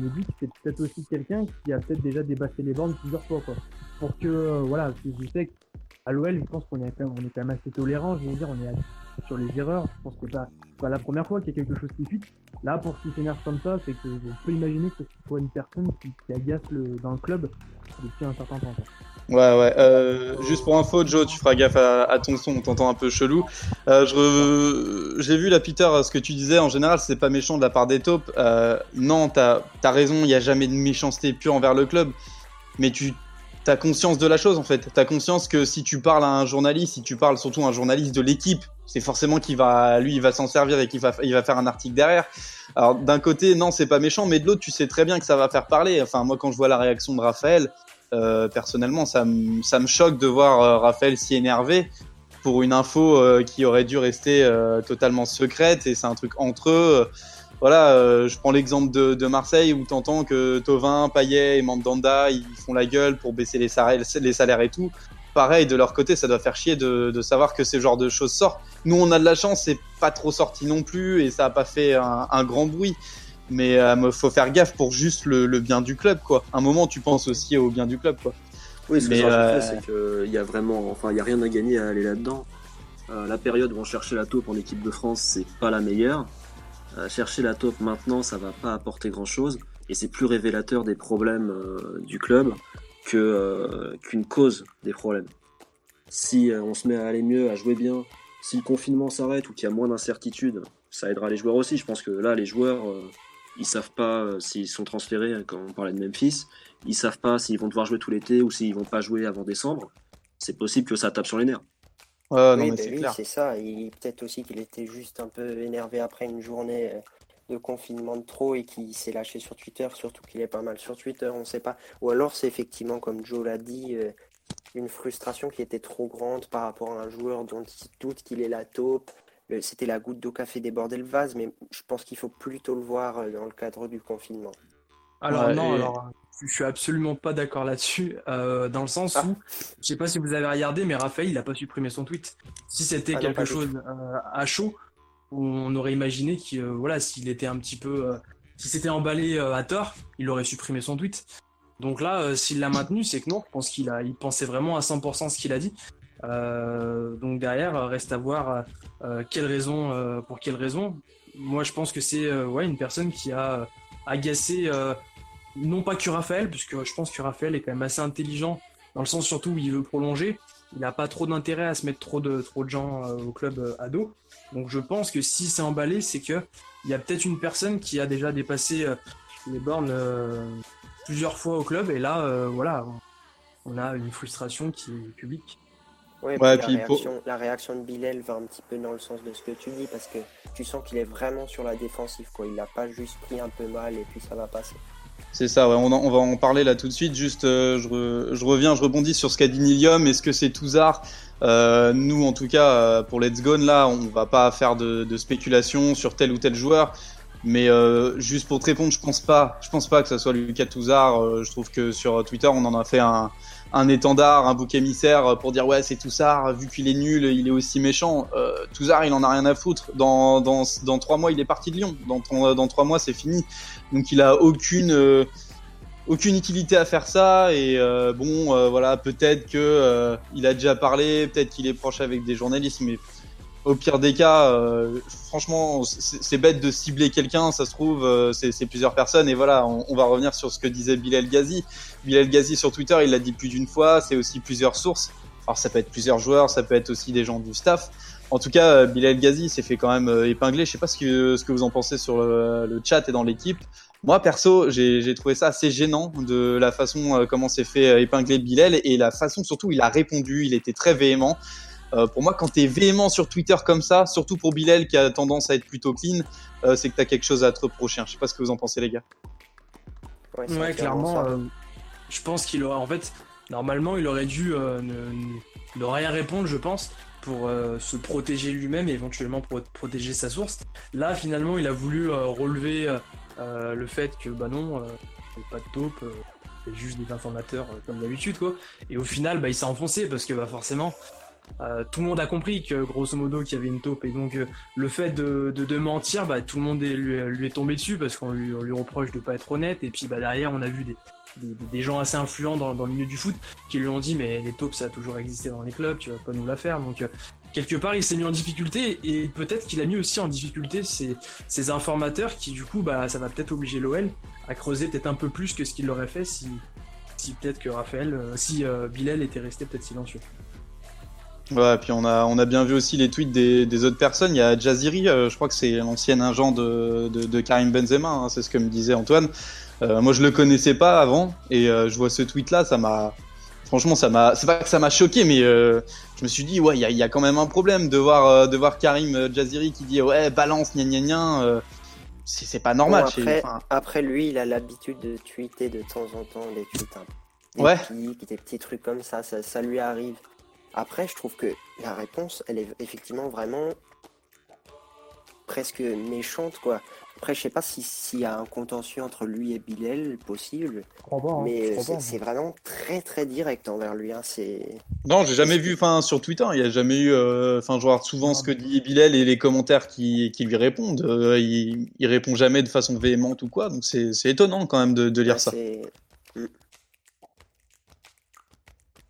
me dis que c'est peut-être aussi quelqu'un qui a peut-être déjà dépassé les bornes plusieurs fois. Pour que, voilà, je sais qu'à l'OL, je pense qu'on est quand même, on est quand même assez tolérant, je veux dire, on est à- sur les erreurs. Je pense que c'est pas, la première fois qu'il y a quelque chose qui fuite. Là, pour qu'il s'énerve comme ça, c'est que je peux imaginer que ce soit une personne qui, qui agace le, dans le club depuis un certain temps. Ouais, ouais. Euh, juste pour info, Joe, tu feras gaffe à, ton son, on t'entend un peu chelou. Euh, je re- J'ai vu là, Peter, ce que tu disais. En général, c'est pas méchant de la part des taupes. Euh, non, t'as as raison, il n'y a jamais de méchanceté pure envers le club. Mais tu as conscience de la chose, en fait. T'as conscience que si tu parles à un journaliste, si tu parles surtout à un journaliste de l'équipe, c'est forcément qu'il va, lui, il va s'en servir et qu'il va, il va faire un article derrière. Alors, d'un côté, non, c'est pas méchant, mais de l'autre, tu sais très bien que ça va faire parler. Enfin, moi, quand je vois la réaction de Raphaël, euh, personnellement, ça me ça choque de voir euh, Raphaël si énervé pour une info euh, qui aurait dû rester euh, totalement secrète et c'est un truc entre eux. Voilà, euh, je prends l'exemple de, de Marseille où t'entends que Tovin, Payet et Mandanda ils font la gueule pour baisser les salaires, les salaires et tout. Pareil, de leur côté, ça doit faire chier de, de savoir que ce genre de choses sortent. Nous, on a de la chance, c'est pas trop sorti non plus et ça a pas fait un, un grand bruit. Mais euh, faut faire gaffe pour juste le, le bien du club, quoi. Un moment, tu penses aussi au bien du club, quoi. Oui, ce que rajouterais, euh, c'est qu'il y a vraiment, enfin, il y a rien à gagner à aller là-dedans. Euh, la période où on cherchait la taupe en équipe de France, c'est pas la meilleure. Euh, chercher la taupe maintenant, ça va pas apporter grand-chose, et c'est plus révélateur des problèmes euh, du club euh, qu'une cause des problèmes. Si on se met à aller mieux, à jouer bien, si le confinement s'arrête ou qu'il y a moins d'incertitudes, ça aidera les joueurs aussi. Je pense que là, les joueurs, ils savent pas s'ils sont transférés. Quand on parlait de Memphis, ils savent pas s'ils vont devoir jouer tout l'été ou s'ils vont pas jouer avant décembre. C'est possible que ça tape sur les nerfs. Oui, bah c'est oui, clair. c'est ça. Et peut-être aussi qu'il était juste un peu énervé après une journée euh, de confinement de trop et qu'il s'est lâché sur Twitter, surtout qu'il est pas mal sur Twitter, on sait pas. Ou alors c'est effectivement, comme Joe l'a dit, euh, une frustration qui était trop grande par rapport à un joueur dont il doute qu'il est la taupe. C'était la goutte d'eau qui a fait déborder le vase, mais je pense qu'il faut plutôt le voir euh, dans le cadre du confinement. Alors Ouais, non, et- alors je suis absolument pas d'accord là-dessus, euh, dans le sens Ah. où, je sais pas si vous avez regardé, mais Raphaël, il a pas supprimé son tweet. Si c'était Ah quelque chose euh, à chaud, on aurait imaginé qu'il, euh, voilà, s'il était un petit peu, euh, si c'était emballé à tort, il aurait supprimé son tweet. Donc là, s'il l'a maintenu, c'est que non, je pense qu'il a, il pensait vraiment à 100% ce qu'il a dit. Donc derrière, reste à voir quelle raison, pour quelle raison. Moi, je pense que c'est ouais, une personne qui a agacé non pas que Raphaël, puisque je pense que Raphaël est quand même assez intelligent, dans le sens surtout où il veut prolonger. Il n'a pas trop d'intérêt à se mettre trop de, trop de gens euh, au club euh, à dos. Donc je pense que si c'est emballé, c'est que il y a peut-être une personne qui a déjà dépassé euh, les bornes euh, plusieurs fois au club, et là, euh, voilà, on a une frustration qui est publique. Ouais, Ouais, puis puis la, pour- réaction, la réaction de Bilal va un petit peu dans le sens de ce que tu dis, parce que tu sens qu'il est vraiment sur la défensive, quoi. Il n'a pas juste pris un peu mal et puis ça va passer. C'est ça, ouais, on, en- on va en parler là tout de suite. Juste, euh, je, re- je reviens, je rebondis sur ce qu'a dit Nilium. Est-ce que c'est Touzard Euh, Nous, en tout cas, euh, pour Let's Gone, là, on va pas faire de, de spéculation sur tel ou tel joueur. Mais euh, juste pour te répondre, je pense pas, je pense pas que ça soit Lucas Touzard. Euh, je trouve que sur Twitter, on en a fait un, un étendard, un bouc émissaire pour dire ouais, c'est Touzard. Vu qu'il est nul, il est aussi méchant. Euh, Touzard, il en a rien à foutre. Dans, dans, dans trois mois, il est parti de Lyon. Dans, dans trois mois, c'est fini. Donc il a aucune euh, aucune utilité à faire ça et euh, bon euh, voilà peut-être que euh, il a déjà parlé, peut-être qu'il est proche avec des journalistes mais au pire des cas euh, franchement c'est bête de cibler quelqu'un, ça se trouve euh, c'est c'est plusieurs personnes et voilà on, on va revenir sur ce que disait Bilal Ghazi. Bilal Ghazi sur Twitter, il l'a dit plus d'une fois, c'est aussi plusieurs sources. Alors ça peut être plusieurs joueurs, ça peut être aussi des gens du staff. En tout cas, euh, Bilal Ghazi s'est fait quand même euh, épingler. Je sais pas ce que, ce que vous en pensez sur le, le chat et dans l'équipe. Moi, perso, j'ai trouvé ça assez gênant de la façon euh, comment s'est fait épingler Bilal et la façon surtout il a répondu. Il était très véhément. Euh, pour moi, quand tu es véhément sur Twitter comme ça, surtout pour Bilal qui a tendance à être plutôt clean, euh, c'est que tu as quelque chose à te reprocher. Je sais pas ce que vous en pensez, les gars. Ouais, clairement euh, je pense qu'il aurait, en fait, normalement, il aurait dû euh, ne, rien répondre, je pense, pour euh, se protéger lui-même et éventuellement pour protéger sa source. Là, finalement, il a voulu euh, relever euh, le fait que, bah non, pas de taupe, c'est juste des informateurs comme d'habitude, quoi. Et au final, bah, il s'est enfoncé parce que, bah, forcément, tout le monde a compris que grosso modo qu'il y avait une taupe et donc le fait de, de, mentir bah, tout le monde lui, est tombé dessus parce qu'on lui, lui, reproche de pas être honnête et puis bah, derrière on a vu des, des, gens assez influents dans, le milieu du foot qui lui ont dit mais les taupes ça a toujours existé dans les clubs, tu vas pas nous la faire. Donc euh, quelque part il s'est mis en difficulté et peut-être qu'il a mis aussi en difficulté ces, informateurs qui du coup bah ça va peut-être obliger l'OL à creuser peut-être un peu plus que ce qu'il l'aurait fait si, si peut-être que Raphaël, euh, si euh, Bilal était resté peut-être silencieux. Ouais, puis on a, on a bien vu aussi les tweets des, autres personnes. Il y a Jaziri, je crois que c'est l'ancien agent de, de, Karim Benzema, hein, c'est ce que me disait Antoine, euh, moi, je le connaissais pas avant et euh, je vois ce tweet-là, ça m'a, franchement, ça m'a, c'est pas que ça m'a choqué, mais euh, je me suis dit, ouais, il y a, y a, quand même un problème de voir, de voir Karim Jaziri qui dit, ouais, balance, gna gna gna. c'est pas normal. après, après, lui, il a l'habitude de tweeter de temps en temps des tweets, hein. des ouais. des petits trucs comme ça, ça, ça lui arrive. Après, je trouve que la réponse, elle est effectivement vraiment presque méchante, quoi. Après, je sais pas s'il y a un contentieux entre lui et Bilal possible, hein. mais c'est vraiment très très direct envers lui. Hein. C'est non, j'ai jamais vu, enfin sur Twitter, il y a jamais eu, euh, enfin je vois souvent ce que dit Bilal et les commentaires qui, qui lui répondent. Euh, il, il répond jamais de façon véhémente ou quoi, donc c'est étonnant quand même de, de lire ça.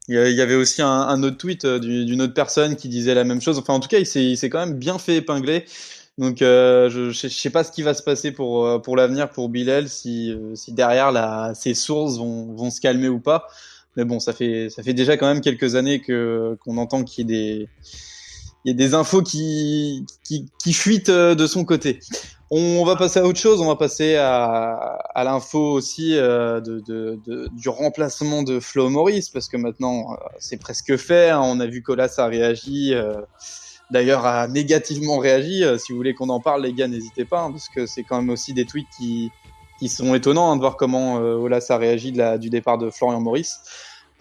Il y avait aussi un, un autre tweet euh, d'une autre personne qui disait la même chose. Enfin, en tout cas, il s'est quand même bien fait épingler. Donc euh, je, je, sais pas ce qui va se passer pour euh, pour l'avenir pour Bilal si euh, si derrière là ses sources vont vont se calmer ou pas. Mais bon, ça fait ça fait déjà quand même quelques années que qu'on entend qu'il y ait des il y a des infos qui qui, qui fuitent de son côté. On va passer à autre chose. On va passer à, à l'info aussi de, de, de, du remplacement de Flo Maurice parce que maintenant c'est presque fait. Hein. On a vu Colas a réagi d'ailleurs a négativement réagi. Euh, si vous voulez qu'on en parle, les gars, n'hésitez pas, hein, parce que c'est quand même aussi des tweets qui, sont étonnants hein, de voir comment euh, Olas a réagi du départ de Florian Maurice.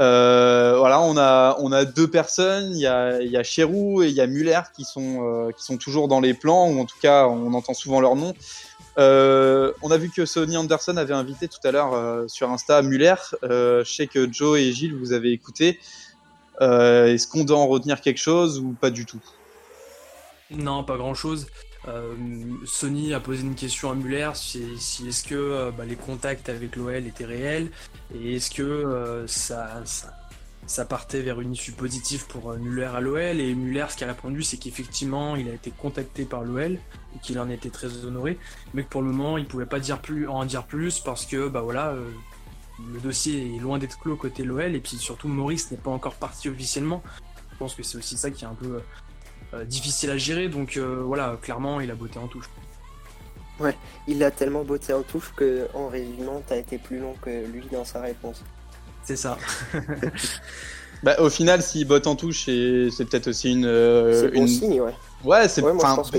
Euh, voilà, on a deux personnes, il y a il y a Cherou et il y a Muller qui sont euh, toujours dans les plans ou en tout cas on entend souvent leur nom. On a vu que Sony Anderson avait invité tout à l'heure sur Insta Muller. je sais que Joe et Gilles vous avez écouté. Est-ce qu'on doit en retenir quelque chose ou pas du tout? Non, pas grand chose. Euh, Sony a posé une question à Muller si, est-ce que euh, bah, les contacts avec l'OL étaient réels et est-ce que euh, ça, partait vers une issue positive pour Muller à l'OL et Muller ce qu'il a répondu c'est qu'effectivement il a été contacté par l'OL et qu'il en était très honoré mais que pour le moment il pouvait pas dire plus, en dire plus parce que bah voilà le dossier est loin d'être clos côté l'OL et puis surtout Maurice n'est pas encore parti officiellement je pense que c'est aussi ça qui est un peu difficile à gérer. Donc euh, voilà, clairement, il a botté en touche. Ouais, il a tellement botté en touche que en résumant, t'as été plus long que lui dans sa réponse. C'est ça. bah, au final, s'il botte en touche, c'est peut-être aussi une. Euh, c'est bon signe, ouais. Ouais, c'est bon,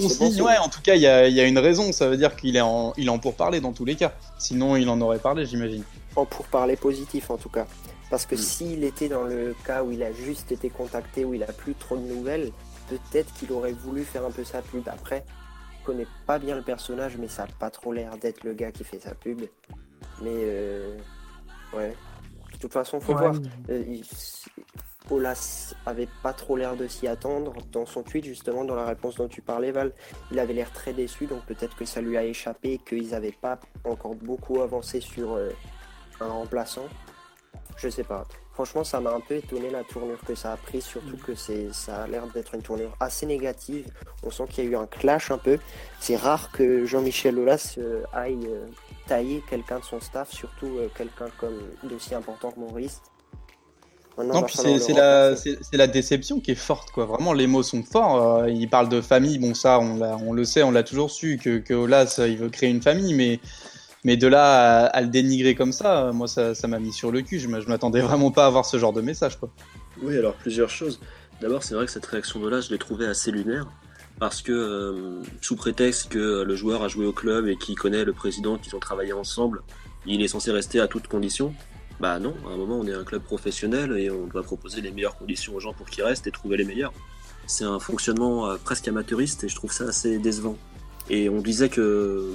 signe, ouais. En tout cas, il y a, y a, une raison. Ça veut dire qu'il est en, il est en pour parler dans tous les cas. Sinon, il en aurait parlé, j'imagine. En pour parler positif, en tout cas. Parce que hmm. s'il était dans le cas où il a juste été contacté, où il a plus trop de nouvelles, peut-être qu'il aurait voulu faire un peu sa pub. Après, je connais pas bien le personnage, mais ça a pas trop l'air d'être le gars qui fait sa pub. Mais euh, ouais. De toute façon, faut voir. Euh, Olas avait pas trop l'air de s'y attendre dans son tweet, justement, dans la réponse dont tu parlais, Val. Il avait l'air très déçu, donc peut-être que ça lui a échappé, qu'ils n'avaient pas encore beaucoup avancé sur euh, un remplaçant. Je sais pas. Franchement, ça m'a un peu étonné la tournure que ça a pris, surtout que c'est, ça a l'air d'être une tournure assez négative. On sent qu'il y a eu un clash un peu. C'est rare que Jean-Michel Aulas euh, aille euh, tailler quelqu'un de son staff, surtout euh, quelqu'un comme d'aussi important que Maurice. non, c'est, la, c'est, la, déception qui est forte, quoi. Vraiment, les mots sont forts. il parle de famille, bon, ça, on, on le sait, on l'a toujours su, que, que Aulas, il veut créer une famille, mais mais de là à, le dénigrer comme ça, moi, ça, m'a mis sur le cul. Je m'attendais vraiment pas à avoir ce genre de message, quoi. Oui, alors plusieurs choses. D'abord, c'est vrai que cette réaction de là, je l'ai trouvée assez lunaire. Parce que, euh, sous prétexte que le joueur a joué au club et qu'il connaît le président, qu'ils ont travaillé ensemble, il est censé rester à toutes conditions. Bah non, à un moment on est un club professionnel et on doit proposer les meilleures conditions aux gens pour qu'ils restent et trouver les meilleurs. C'est un fonctionnement euh, presque amateuriste et je trouve ça assez décevant. Et on disait que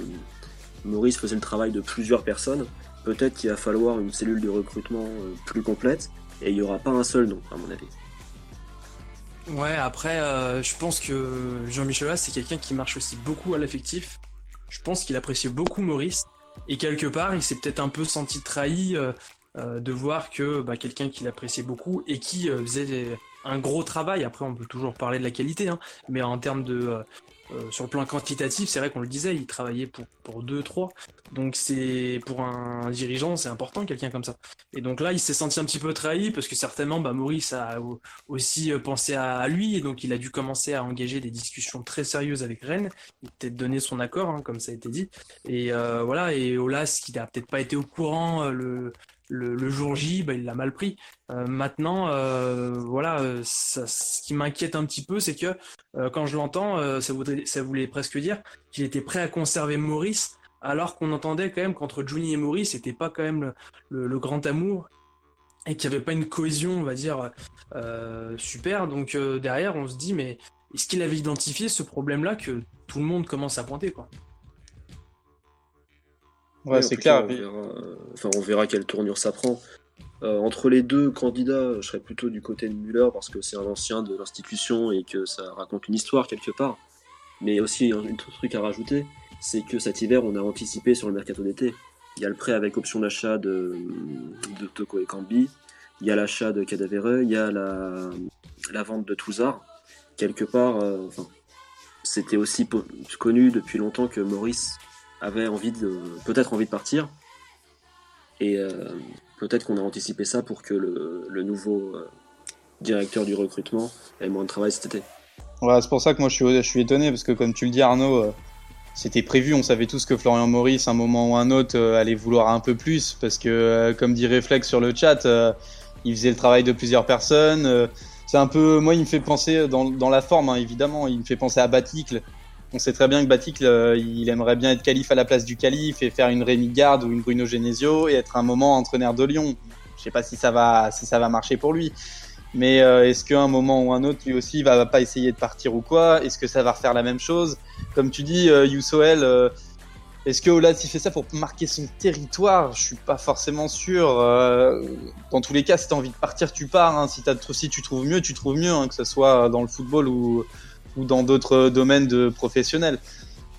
Maurice faisait le travail de plusieurs personnes. Peut-être qu'il va falloir une cellule de recrutement euh, plus complète et il n'y aura pas un seul nom, à mon avis. Ouais, après, euh, je pense que Jean-Michel c'est quelqu'un qui marche aussi beaucoup à l'affectif. Je pense qu'il apprécie beaucoup Maurice. Et quelque part, il s'est peut-être un peu senti trahi euh, de voir que bah, quelqu'un qu'il appréciait beaucoup et qui faisait un gros travail. Après, on peut toujours parler de la qualité, hein, mais en termes de euh, sur le plan quantitatif, c'est vrai qu'on le disait, il travaillait pour, pour 2-3. Donc c'est pour un dirigeant, c'est important quelqu'un comme ça. Et donc là, il s'est senti un petit peu trahi parce que certainement, bah, Maurice a aussi euh, pensé à lui et donc il a dû commencer à engager des discussions très sérieuses avec Rennes. Il a peut-être donné son accord, hein, comme ça a été dit. Et euh, voilà, et Olas, qui n'a peut-être pas été au courant le, le, jour J, bah, il l'a mal pris. Euh, maintenant, euh, voilà, euh, ce qui m'inquiète un petit peu, c'est que quand je l'entends, ça, voulait presque dire qu'il était prêt à conserver Maurice, alors qu'on entendait quand même qu'entre Juni et Maurice, c'était pas quand même le, grand amour et qu'il n'y avait pas une cohésion, on va dire, super. Donc derrière, on se dit, mais est-ce qu'il avait identifié ce problème-là que tout le monde commence à pointer, quoi? Ouais, c'est clair. On verra, enfin, on verra quelle tournure ça prend. Euh, entre les deux candidats, je serais plutôt du côté de Müller parce que c'est un ancien de l'institution et que ça raconte une histoire quelque part. Mais aussi, un autre truc à rajouter, c'est que cet hiver, on a anticipé sur le mercato d'été. Il y a le prêt avec option d'achat de, de Toko et Cambi, il y a l'achat de Cadavere, il y a la, la vente de Touzard. Quelque part, euh, enfin, c'était aussi connu depuis longtemps que Maurice avait envie de, peut-être envie de partir. Et euh, peut-être qu'on a anticipé ça pour que le, nouveau euh, directeur du recrutement ait moins de travail cet été. C'est pour ça que moi je suis, je suis étonné, parce que comme tu le dis Arnaud, euh, c'était prévu, on savait tous que Florian Maurice, un moment ou un autre, allait vouloir un peu plus, parce que comme dit Reflex sur le chat, il faisait le travail de plusieurs personnes. c'est un peu, moi il me fait penser dans, dans la forme, hein, évidemment, il me fait penser à Baticle, on sait très bien que Batik, il aimerait bien être calife à la place du calife et faire une Rémi Garde ou une Bruno Genesio et être un moment entraîneur de Lyon. Je sais pas si ça va, si ça va marcher pour lui. Mais euh, est-ce qu'à un moment ou un autre, lui aussi, va pas essayer de partir ou quoi? Est-ce que ça va refaire la même chose? Comme tu dis, euh, euh est-ce que Olas il fait ça pour marquer son territoire? Je suis pas forcément sûr. Euh, dans tous les cas, si t'as envie de partir, tu pars. Hein. Si, si tu trouves mieux, tu trouves mieux, hein, que ce soit dans le football ou, ou dans d'autres domaines de professionnels.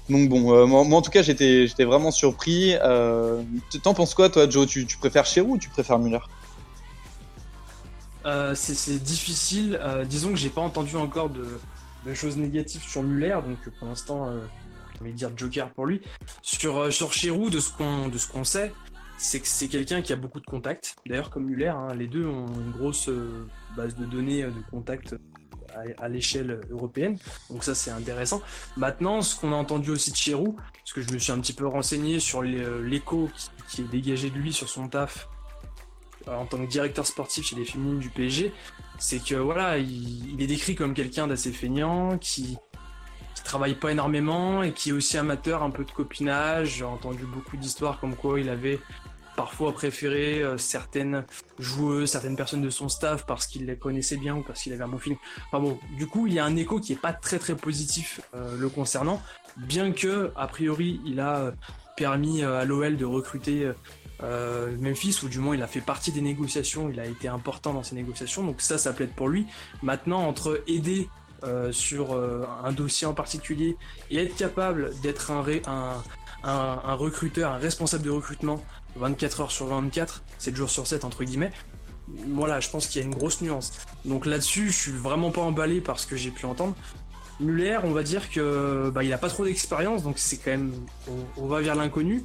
Donc bon, euh, moi, en tout cas j'étais vraiment surpris. Euh, T'en penses quoi toi Joe? Tu, préfères Cherou ou tu préfères Muller? Euh, C'est difficile. Euh, disons que j'ai pas entendu encore de, choses négatives sur Muller, donc pour l'instant euh, je vais dire Joker pour lui. Sur euh, sur Cherou, de ce qu'on de ce qu'on sait, c'est que c'est quelqu'un qui a beaucoup de contacts. D'ailleurs comme Muller, hein, les deux ont une grosse base de données de contacts à, l'échelle européenne. Donc ça, c'est intéressant. Maintenant, ce qu'on a entendu aussi de Chirou, parce que je me suis un petit peu renseigné sur euh, l'écho qui, est dégagé de lui sur son taf euh, en tant que directeur sportif chez les féminines du PSG, c'est que voilà, il, est décrit comme quelqu'un d'assez feignant, qui, qui travaille pas énormément et qui est aussi amateur, un peu de copinage. J'ai entendu beaucoup d'histoires comme quoi il avait parfois préféré euh, certaines joueuses, certaines personnes de son staff parce qu'il les connaissait bien ou parce qu'il avait un bon. Enfin bon, du coup, il y a un écho qui est pas très très positif euh, le concernant, bien que a priori il a euh, permis à l'OL de recruter Memphis, ou du moins il a fait partie des négociations, il a été important dans ces négociations, donc ça, ça plaide pour lui. Maintenant, entre aider sur un dossier en particulier et être capable d'être un, recruteur, un responsable de recrutement 24 heures sur 24, 7 jours sur 7 entre guillemets. Voilà, je pense qu'il y a une grosse nuance. Donc là-dessus, je suis vraiment pas emballé par ce que j'ai pu entendre. Muller, on va dire que bah, il a pas trop d'expérience, donc c'est quand même on, va vers l'inconnu.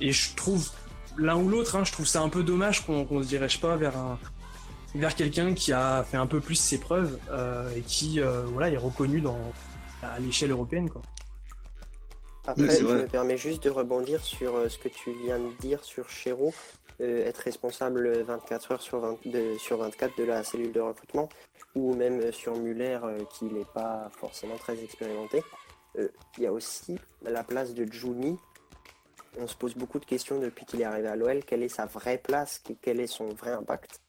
Et je trouve l'un ou l'autre, hein, je trouve ça un peu dommage qu'on se dirige pas vers vers quelqu'un qui a fait un peu plus ses preuves euh, et qui euh, voilà est reconnu à l'échelle européenne quoi. Après, je me permets juste de rebondir sur euh, ce que tu viens de dire sur Chéreau, euh, être responsable 24 heures sur, 24 de la cellule de recrutement, ou même sur Muller euh, qui n'est pas forcément très expérimenté. Il y a aussi la place de Juni, on se pose beaucoup de questions depuis qu'il est arrivé à l'OL. Quelle est sa vraie place? Quel est son vrai impact?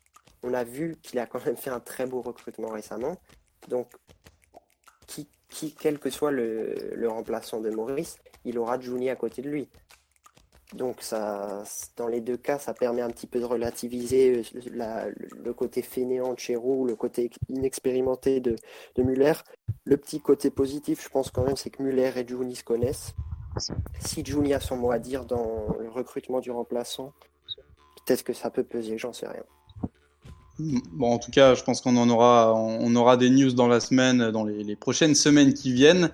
On a vu qu'il a quand même fait un très beau recrutement récemment. Donc, qui, qui quel que soit le, le remplaçant de Maurice, il aura Juni à côté de lui. Donc ça, dans les deux cas, ça permet un petit peu de relativiser euh, le côté fainéant de Chéroux, le côté inexpérimenté de, Muller. Le petit côté positif, je pense quand même, c'est que Muller et Juni se connaissent. Si Juni a son mot à dire dans le recrutement du remplaçant, peut-être que ça peut peser, j'en sais rien. Bon, en tout cas, je pense qu'on en aura, on aura des news dans la semaine, dans les prochaines semaines qui viennent.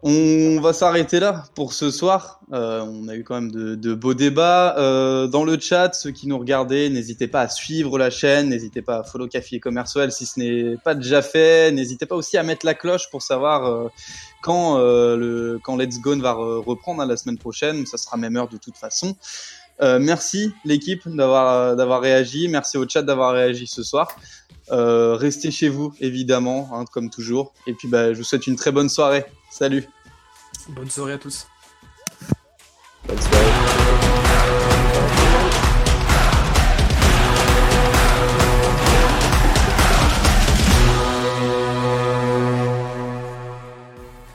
On va s'arrêter là pour ce soir. Euh, on a eu quand même de, beaux débats. Euh, dans le chat, ceux qui nous regardaient, n'hésitez pas à suivre la chaîne, n'hésitez pas à follow Café Commercial si ce n'est pas déjà fait. N'hésitez pas aussi à mettre la cloche pour savoir euh, quand, le, quand Let's Go va reprendre hein, la semaine prochaine. Ça sera même heure de toute façon. Merci l'équipe d'avoir réagi. Merci au chat d'avoir réagi ce soir. Restez chez vous, évidemment, hein, comme toujours. Et puis, bah, je vous souhaite une très bonne soirée. Salut. Bonne soirée à tous.